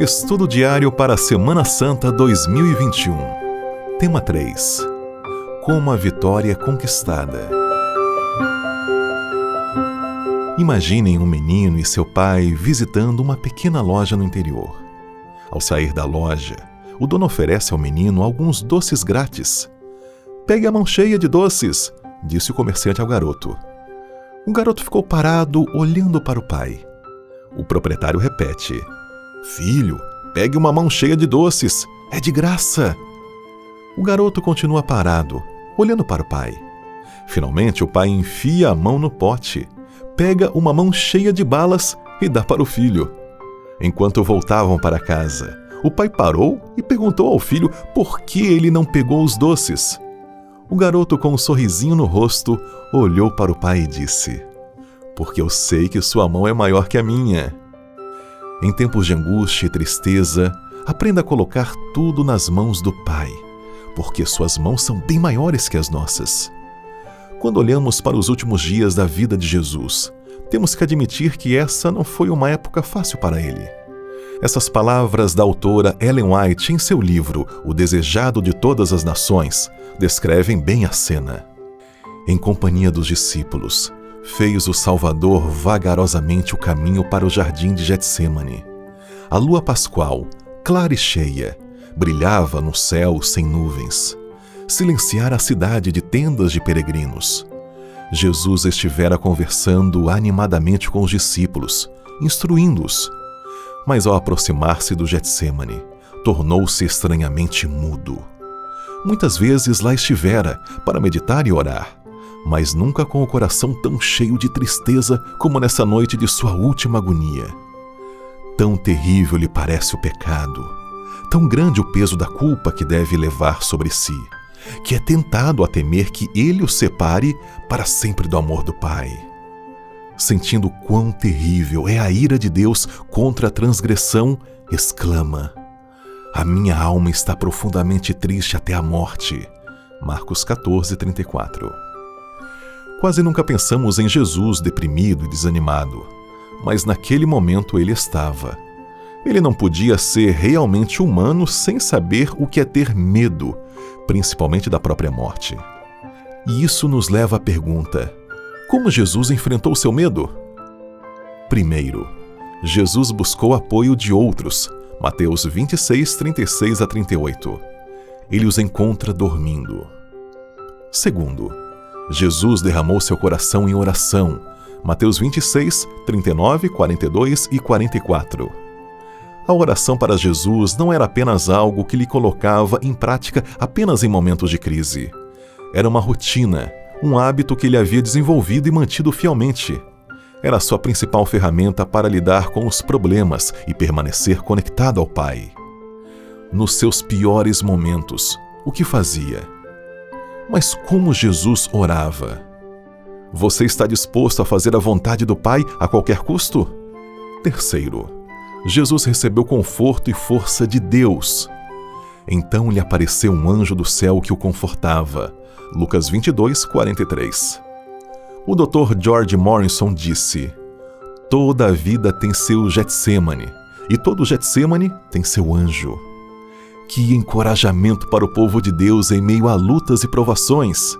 Estudo diário para a Semana Santa 2021. Tema 3. Como a vitória é conquistada. Imaginem um menino e seu pai visitando uma pequena loja no interior. Ao sair da loja, o dono oferece ao menino alguns doces grátis. Pegue a mão cheia de doces, disse o comerciante ao garoto. O garoto ficou parado, olhando para o pai. O proprietário repete: Filho, pegue uma mão cheia de doces, é de graça. O garoto continua parado, olhando para o pai. Finalmente, o pai enfia a mão no pote, pega uma mão cheia de balas e dá para o filho. Enquanto voltavam para casa, o pai parou e perguntou ao filho por que ele não pegou os doces. O garoto, com um sorrisinho no rosto, olhou para o pai e disse: Porque eu sei que sua mão é maior que a minha. Em tempos de angústia e tristeza, aprenda a colocar tudo nas mãos do Pai, porque suas mãos são bem maiores que as nossas. Quando olhamos para os últimos dias da vida de Jesus, temos que admitir que essa não foi uma época fácil para ele. Essas palavras da autora Ellen White em seu livro O Desejado de Todas as Nações descrevem bem a cena. Em companhia dos discípulos, fez o Salvador vagarosamente o caminho para o jardim de Getsemane. A lua pascual, clara e cheia, brilhava no céu sem nuvens. Silenciara a cidade de tendas de peregrinos. Jesus estivera conversando animadamente com os discípulos, instruindo-os. Mas ao aproximar-se do Getsemane, tornou-se estranhamente mudo. Muitas vezes lá estivera para meditar e orar mas nunca com o coração tão cheio de tristeza como nessa noite de sua última agonia. Tão terrível lhe parece o pecado, tão grande o peso da culpa que deve levar sobre si, que é tentado a temer que ele o separe para sempre do amor do Pai. Sentindo quão terrível é a ira de Deus contra a transgressão, exclama: A minha alma está profundamente triste até a morte. Marcos 14, 34. Quase nunca pensamos em Jesus deprimido e desanimado, mas naquele momento ele estava. Ele não podia ser realmente humano sem saber o que é ter medo, principalmente da própria morte. E isso nos leva à pergunta: como Jesus enfrentou seu medo? Primeiro, Jesus buscou apoio de outros. Mateus 26, 36 a 38. Ele os encontra dormindo. Segundo, Jesus derramou seu coração em oração. Mateus 26, 39, 42 e 44. A oração para Jesus não era apenas algo que lhe colocava em prática apenas em momentos de crise. Era uma rotina, um hábito que ele havia desenvolvido e mantido fielmente. Era sua principal ferramenta para lidar com os problemas e permanecer conectado ao Pai. Nos seus piores momentos, o que fazia? Mas como Jesus orava? Você está disposto a fazer a vontade do Pai a qualquer custo? Terceiro, Jesus recebeu conforto e força de Deus. Então lhe apareceu um anjo do céu que o confortava. Lucas 22, 43. O Dr. George Morrison disse: Toda a vida tem seu Getsemane, e todo Getsemane tem seu anjo. Que encorajamento para o povo de Deus em meio a lutas e provações!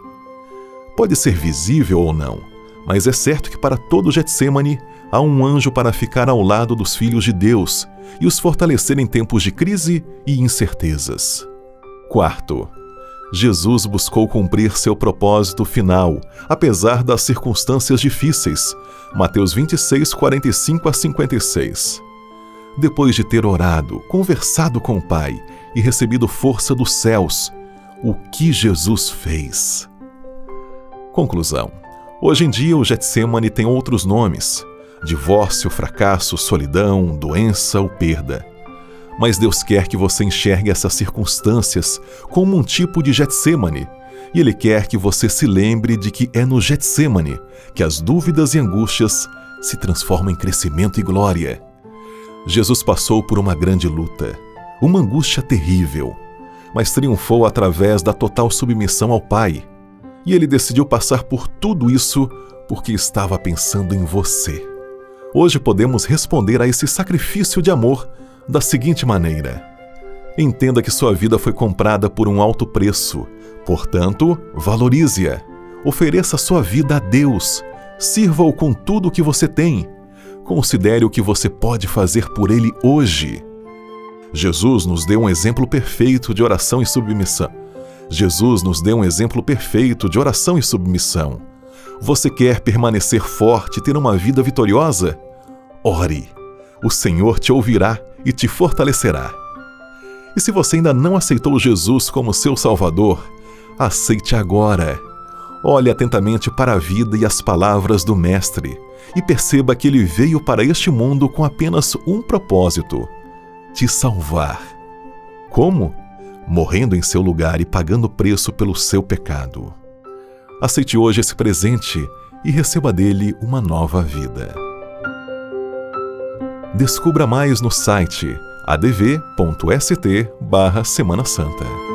Pode ser visível ou não, mas é certo que para todo Getsemane há um anjo para ficar ao lado dos filhos de Deus e os fortalecer em tempos de crise e incertezas. Quarto, Jesus buscou cumprir seu propósito final, apesar das circunstâncias difíceis. Mateus 26, 45 a 56. Depois de ter orado, conversado com o Pai e recebido força dos céus. O que Jesus fez? Conclusão. Hoje em dia, o Getsemane tem outros nomes: divórcio, fracasso, solidão, doença ou perda. Mas Deus quer que você enxergue essas circunstâncias como um tipo de Getsemane, e Ele quer que você se lembre de que é no Getsemane que as dúvidas e angústias se transformam em crescimento e glória. Jesus passou por uma grande luta uma angústia terrível, mas triunfou através da total submissão ao Pai. E ele decidiu passar por tudo isso porque estava pensando em você. Hoje podemos responder a esse sacrifício de amor da seguinte maneira: entenda que sua vida foi comprada por um alto preço, portanto, valorize-a. Ofereça sua vida a Deus, sirva-o com tudo o que você tem. Considere o que você pode fazer por ele hoje. Jesus nos deu um exemplo perfeito de oração e submissão. Jesus nos deu um exemplo perfeito de oração e submissão. Você quer permanecer forte e ter uma vida vitoriosa? Ore. O Senhor te ouvirá e te fortalecerá. E se você ainda não aceitou Jesus como seu Salvador, aceite agora. Olhe atentamente para a vida e as palavras do Mestre e perceba que ele veio para este mundo com apenas um propósito te salvar. Como? Morrendo em seu lugar e pagando preço pelo seu pecado. Aceite hoje esse presente e receba dele uma nova vida. Descubra mais no site adv.st/semana santa.